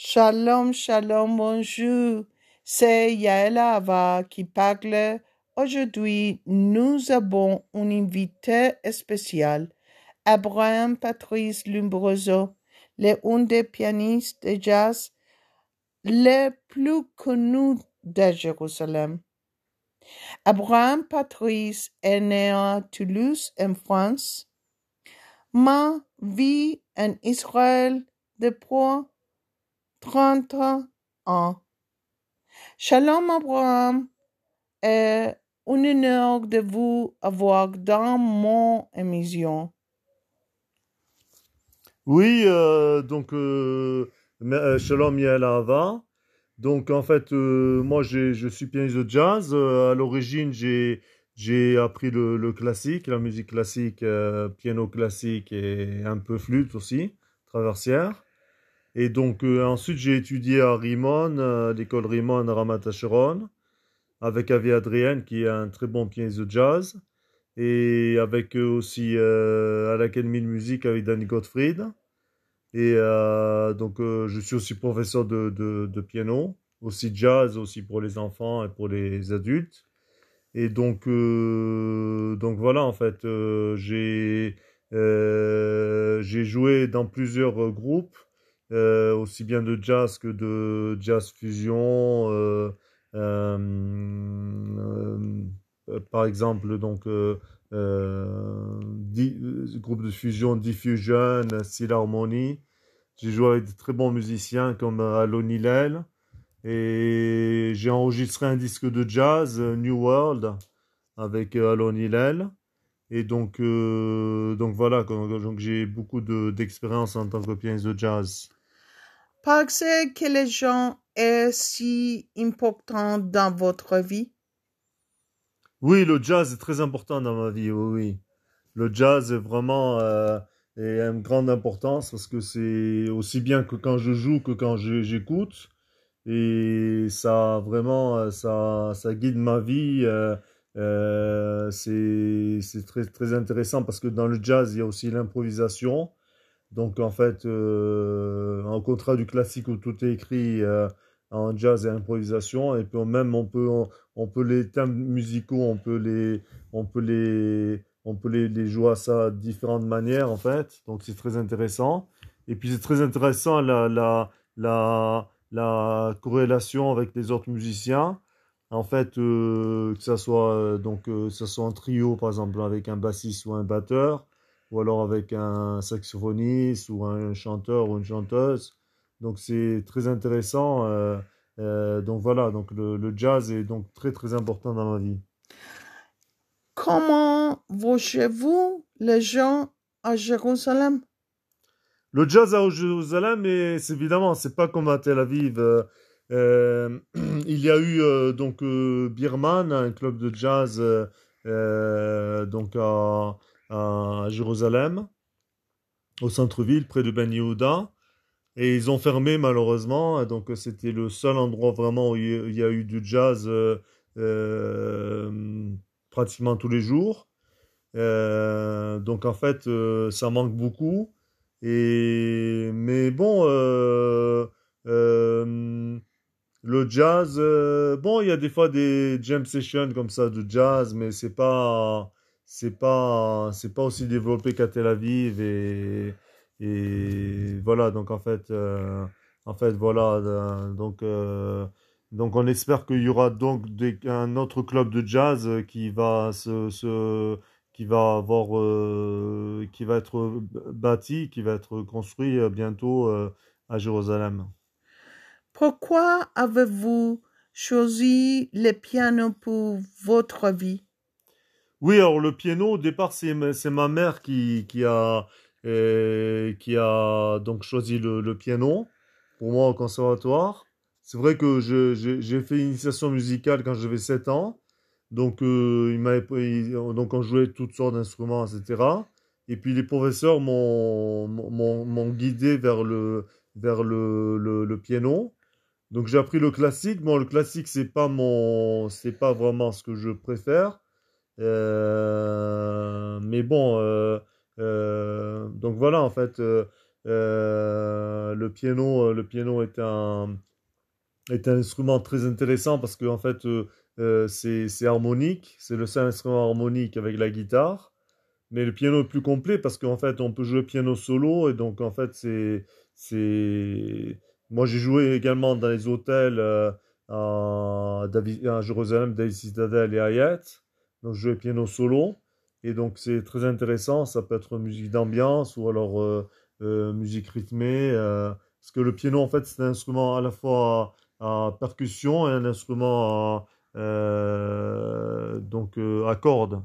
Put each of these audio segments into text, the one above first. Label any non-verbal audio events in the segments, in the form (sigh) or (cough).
Shalom, shalom, bonjour. C'est Yaela Ava qui parle. Aujourd'hui, nous avons un invité spécial, Abraham Patrice Lumbroso, l'un des pianistes de jazz les plus connus de Jérusalem. Abraham Patrice est né à Toulouse, en France, mais vit en Israël depuis 30 ans. Shalom Abraham, est un honneur de vous avoir dans mon émission. Oui, euh, donc euh, euh, Shalom Yael Ahava. Donc en fait, euh, moi je suis pianiste de jazz. Euh, à l'origine, j'ai j'ai appris le, classique, la musique classique, euh, piano classique et un peu flûte aussi, traversière. Et donc euh, ensuite j'ai étudié à Rimon, euh, l'école Rimon à Ramat avec Avi Adrien qui est un très bon pianiste de jazz, et avec eux aussi euh, à l'Académie de musique avec Danny Gottfried. Et euh, donc, euh, je suis aussi professeur de, de, piano, aussi jazz, aussi pour les enfants et pour les adultes. Et donc, euh, donc voilà, en fait, euh, j'ai euh, joué dans plusieurs euh, groupes, euh, aussi bien de jazz que de jazz fusion. euh, euh, par exemple, donc, groupe de fusion Diffusion, Style Harmony. J'ai joué avec de très bons musiciens comme Alon Hillel. Et j'ai enregistré un disque de jazz, New World, avec Alon Hillel. Et donc, donc voilà, donc, j'ai beaucoup de- d'expérience en tant que pianiste de jazz. Parce que les gens est si important dans votre vie? Oui, le jazz est très important dans ma vie, oui. Le jazz est vraiment euh, est une grande importance parce que c'est aussi bien que quand je joue que quand j'écoute. Et ça, vraiment, euh, ça, guide ma vie. euh, euh, c'est, c'est très, très intéressant parce que dans le jazz, il y a aussi l'improvisation. Donc, en fait, euh, en contraire du classique où tout est écrit, euh, en jazz et improvisation. Et puis, même, on peut, on, peut les thèmes musicaux, on peut les, on peut les, on peut les, les jouer à ça de différentes manières, en fait. Donc, c'est très intéressant. Et puis, c'est très intéressant la, la, la, la corrélation avec les autres musiciens. En fait, euh, que ça soit, euh, donc, soit en trio, par exemple, avec un bassiste ou un batteur, ou alors avec un saxophoniste ou un chanteur ou une chanteuse. Donc, c'est très intéressant. euh, euh, donc, voilà, donc le, le jazz est donc très, très important dans ma vie. Comment voyez-vous les gens à Jérusalem? Le jazz à Jérusalem, et c'est évidemment, c'est pas comme à Tel Aviv. euh, (clears throat) il y a eu donc Birman, un club de jazz donc à, à Jérusalem, au centre-ville, près de Ben Yehuda. Et ils ont fermé malheureusement. Donc c'était le seul endroit vraiment où il y a- eu du jazz euh, euh, pratiquement tous les jours. Euh, donc en fait, ça manque beaucoup. Et mais bon, le jazz, bon, il y a des fois des jam sessions comme ça de jazz, mais c'est pas, c'est pas, c'est pas aussi développé qu'à Tel Aviv et et voilà. Donc en fait, euh, en fait voilà. euh, donc euh, donc on espère qu'il y aura donc un autre club de jazz qui va se, se qui va avoir, qui va être bâti, qui va être construit bientôt à Jérusalem. Pourquoi avez-vous choisi le piano pour votre vie? Oui, alors le piano, au départ, c'est ma- mère qui, qui a, euh, qui a donc choisi le, piano pour moi au conservatoire. C'est vrai que j'ai fait une initiation musicale quand j'avais 7 ans. Donc, euh, il il- donc on jouait toutes sortes d'instruments, etc. Et puis les professeurs m'ont guidé vers le, vers le, le, piano. Donc j'ai appris le classique. Bon, le classique, c'est pas pas vraiment ce que je préfère. Euh, mais bon, euh, euh, donc voilà, en fait, euh, euh, le piano, le piano est un, est un instrument très intéressant parce que fait, c'est, harmonique, c'est le seul instrument harmonique avec la guitare. Mais le piano est plus complet parce qu'en fait, on peut jouer piano solo et donc en fait, c'est. Moi, j'ai joué également dans les hôtels à, à Jérusalem, David Citadel et Hayat. Donc, je jouais piano solo. Et donc, c'est très intéressant. Ça peut être musique d'ambiance ou alors euh, euh, musique rythmée. Euh, parce que le piano, en fait, c'est un instrument à la fois à, percussion et un instrument à, donc, à cordes.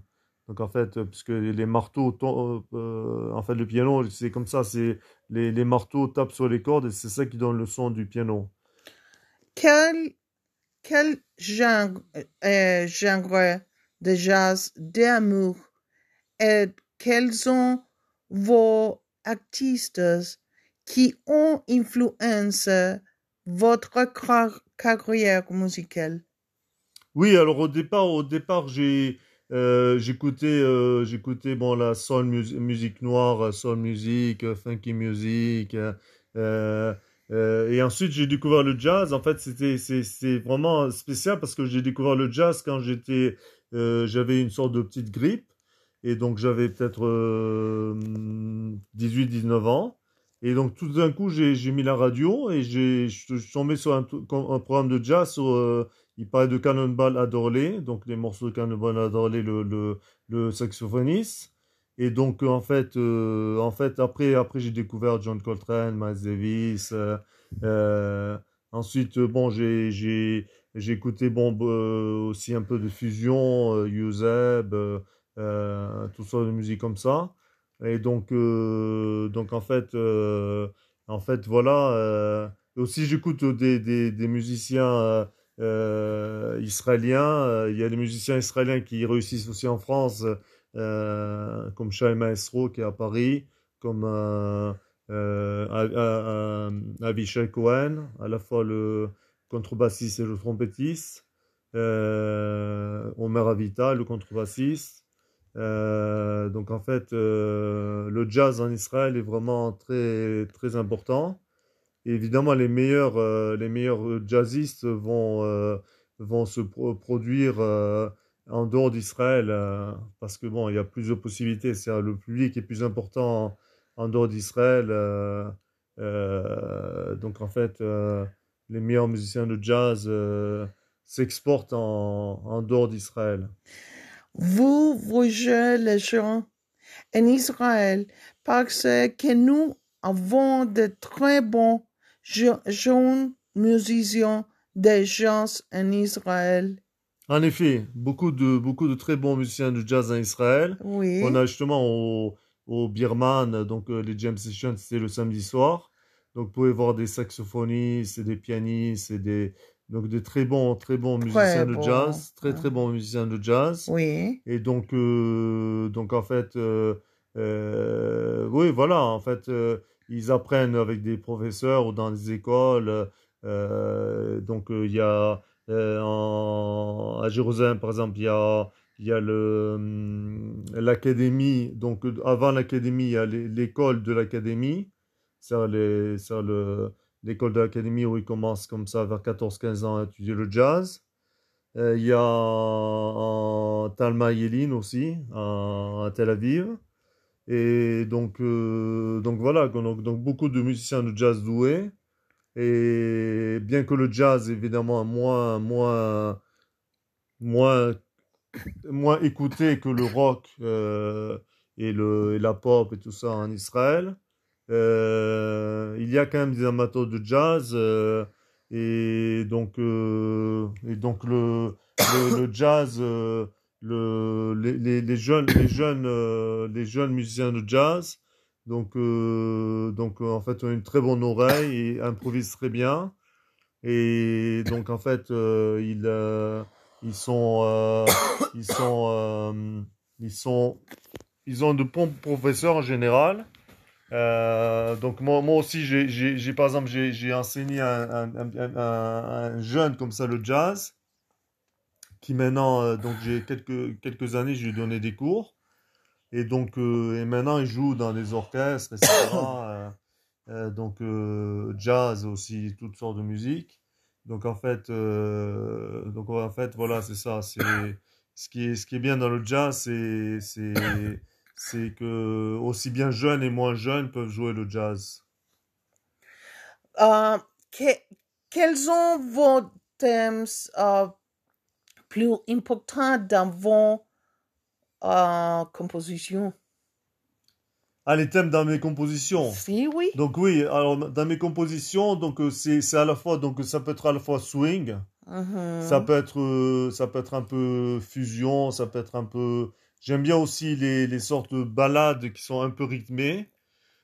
Donc, en fait, puisque les marteaux, en fait, le piano, c'est comme ça, c'est les, les marteaux tapent sur les cordes et c'est ça qui donne le son du piano. Quel quel genre, genre de jazz d'amour et quels sont vos artistes qui ont influencé votre carrière musicale? Oui, alors au départ, au départ, j'ai euh, j'écoutais euh, j'écoutais bon la soul musique noire, soul music, funky music. Euh, euh, et ensuite, j'ai découvert le jazz. En fait, c'était c'est vraiment spécial parce que j'ai découvert le jazz quand j'étais euh, j'avais une sorte de petite grippe et donc j'avais peut-être 18-19 euh, ans. Et donc tout d'un coup, j'ai mis la radio et je suis tombé sur un, programme de jazz sur il parlait de Cannonball Adderley, donc les morceaux de Cannonball Adderley, le, saxophoniste. Et donc, en fait, euh, en fait après, après j'ai découvert John Coltrane, Miles Davis. Euh, euh, ensuite, bon, j'ai, j'ai, écouté bon, aussi un peu de fusion, Yuzeb, tout ça de musique comme ça. Et donc, donc en fait, en fait, voilà. aussi, j'écoute des, des, musiciens israéliens. Il y a des musiciens israéliens qui réussissent aussi en France. Euh, comme Shai Maestro qui est à Paris, comme euh, euh, Avishai Cohen, à la fois le contrebassiste et le trompettiste, Omer Avita, le contrebassiste. donc en fait, le jazz en Israël est vraiment très très important. évidemment, les meilleurs les meilleurs jazzistes vont vont se produire en dehors d'Israël, euh, parce que bon, il y a plus de possibilités. C'est le public est plus important en, dehors d'Israël. Euh, euh, donc en fait, les meilleurs musiciens de jazz s'exportent en, en, dehors d'Israël. Vous, vous jouez les gens en Israël parce que nous avons de très bons jeunes musiciens de jazz en Israël en effet, beaucoup de, beaucoup de très bons musiciens de jazz en Israël. Oui. On a justement au, au Birman, donc euh, les jam sessions, c'était le samedi soir. Donc vous pouvez voir des saxophonistes et des pianistes et des, donc des très bons, très bons musiciens de jazz, très très bons musiciens de jazz. Oui. Et donc, euh, donc en fait, euh, oui, voilà, en fait, ils apprennent avec des professeurs ou dans des écoles. donc il y a euh, en, à Jérusalem, par exemple, il y a, il y a hum, l'académie. Donc, avant l'académie, il y a l'école de l'académie. Le, l'école de l'académie où ils commencent comme ça vers 14-15 ans à étudier le jazz. Euh, il y a Talma Yelin aussi, à, Tel Aviv. Et donc, euh, donc voilà, donc, donc beaucoup de musiciens de jazz doués. Et bien que le jazz, évidemment, moins, moins, moins, moins écouté que le rock euh, et, le, et la pop et tout ça en Israël, euh, il y a quand même des amateurs de jazz. Euh, et donc, et donc le, le, jazz, le, les, les, jeunes, les, jeunes, les jeunes musiciens de jazz donc, euh, donc euh, en fait, on a une très bonne oreille et improvise très bien. Et donc, en fait, euh, ils, ils sont, ils sont, ils sont, ils ont de bons professeurs en général. Donc moi, moi aussi, j'ai, par exemple, j'ai enseigné un, un, un, un, jeune comme ça le jazz, qui maintenant, donc j'ai quelques, quelques années, je lui ai donné des cours. Et donc, euh, et maintenant, il joue dans des orchestres, etc. (coughs) Euh, euh, donc euh, jazz aussi, toutes sortes de musique. Donc en fait, euh, donc en fait, voilà, c'est ça. Ce qui est ce qui est bien dans le jazz, c'est c'est que aussi bien jeunes et moins jeunes peuvent jouer le jazz. Euh, que- quels sont vos thèmes euh, plus importants dans vos euh, compositions? Ah, les thèmes dans mes compositions? Si, oui. Donc oui, alors dans mes compositions, donc c'est c'est à la fois donc ça peut être à la fois swing, Mhm. ça peut être ça peut être un peu fusion, ça peut être un peu j'aime bien aussi les sortes de ballades qui sont un peu rythmées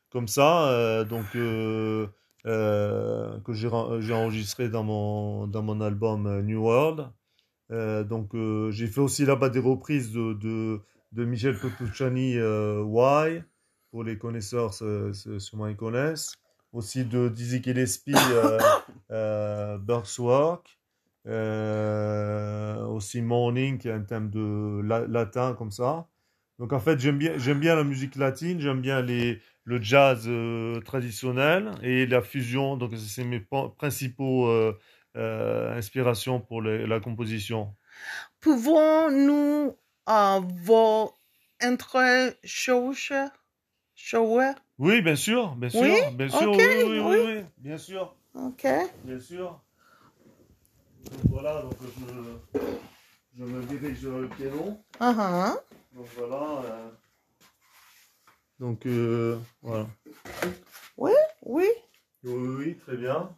comme ça euh, donc euh, euh, que j'ai enregistré dans mon dans mon album New World. Donc j'ai fait aussi là-bas des reprises de de de Michel Petrucciani Why pour les connaisseurs sûrement ils connaissent aussi de Dizzy Gillespie euh, euh, aussi Morning qui est un thème de la- latin comme ça donc en fait j'aime bien j'aime bien la musique latine j'aime bien les le jazz euh, traditionnel et la fusion donc c'est mes principaux euh, inspirations pour les- la composition Pouvons-nous vos intro shows? shows? oui bien sûr bien sûr Oui, bien sûr oui, oui, oui. oui, bien sûr OK. Bien sûr. Donc voilà, donc je, je me dirige vers le piano. Uh-huh. Donc voilà. euh, donc euh, voilà. Oui. Oui, oui, oui, très bien.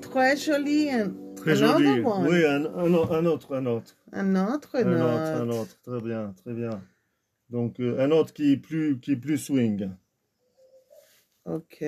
Très joli. Un, Très joli. one. Oui, un, un, o- un autre, un autre. Un autre Un note. autre, un autre. Très bien, très bien. Donc euh, un autre qui est plus, qui est plus swing. OK.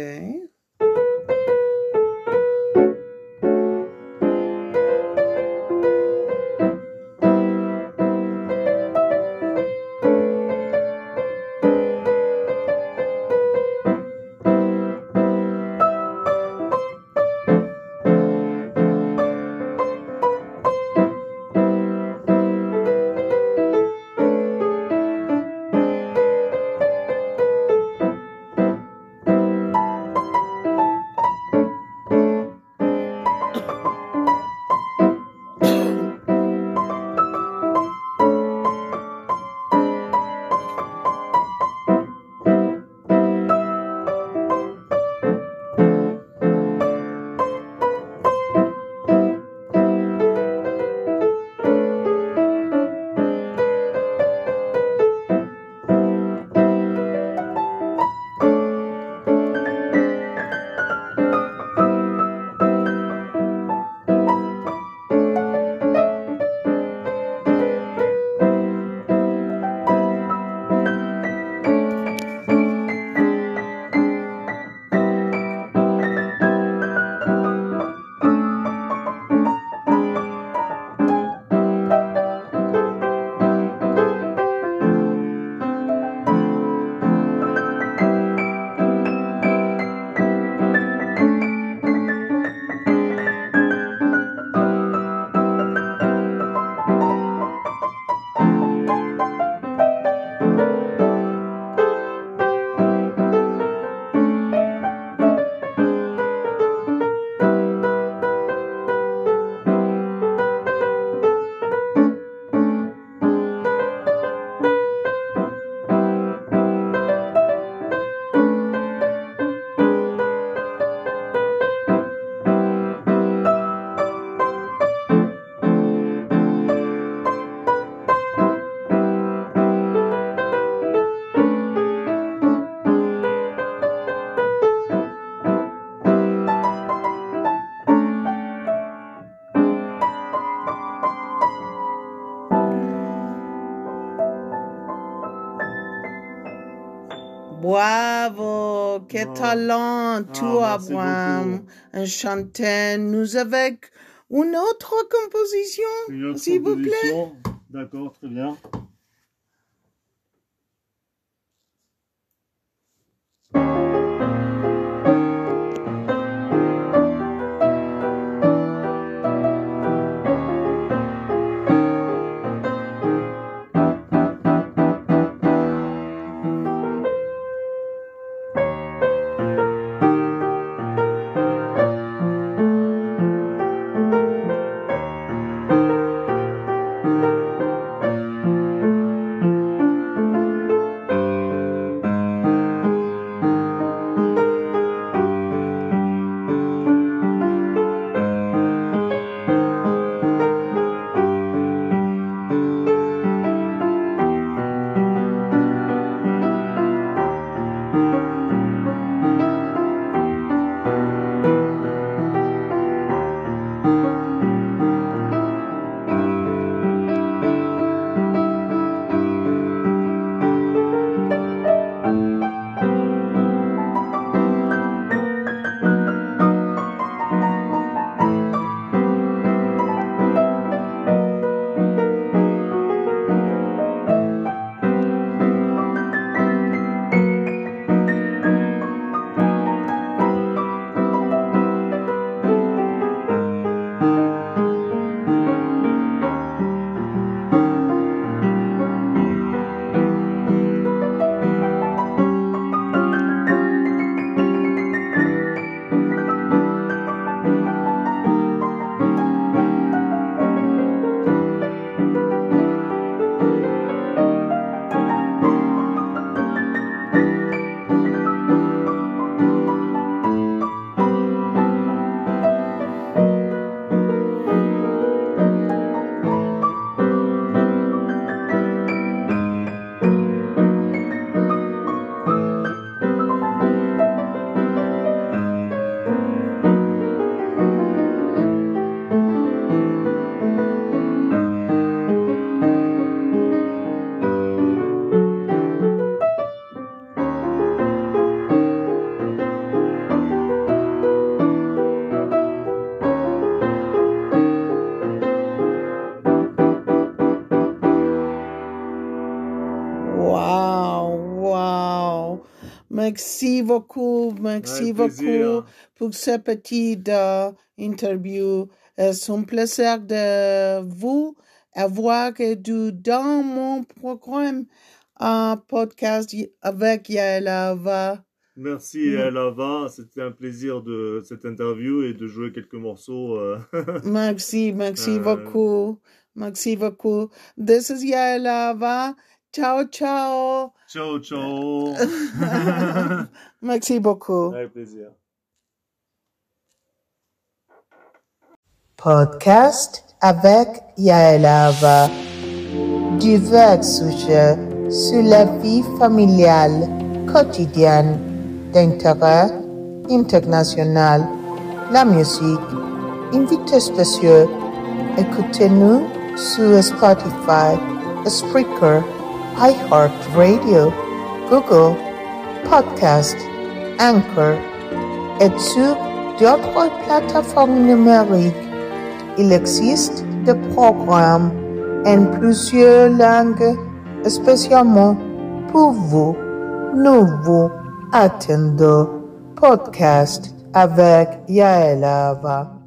Bravo, quel Wow. talent, tu Ah, merci Abraham, un chanteur. Nous avec une autre composition, s'il vous plaît. D'accord, très bien. Merci beaucoup, merci beaucoup plaisir. pour ce petit euh, interview. Euh, C'est un plaisir de vous avoir du- dans mon programme un podcast y- avec Yael Ava. Merci Mm. Alava, c'était un plaisir de cette interview et de jouer quelques morceaux. euh. (laughs) Merci, merci Euh. beaucoup. Merci beaucoup. This is Yael Ava. Ciao, ciao. ciao, ciao. (laughs) merci beaucoup. Avec plaisir. Podcast avec Yael Ava. Divers sujets sur la vie familiale quotidienne d'intérêt international, la musique, invités spéciaux. Écoutez-nous sur Spotify, Spreaker, iHeartRadio, Google, Podcast, Anchor et sur d'autres plateformes numériques. Il existe des programmes en plusieurs langues spécialement pour vous. Nous vous attendons. Podcast avec Yael Ava.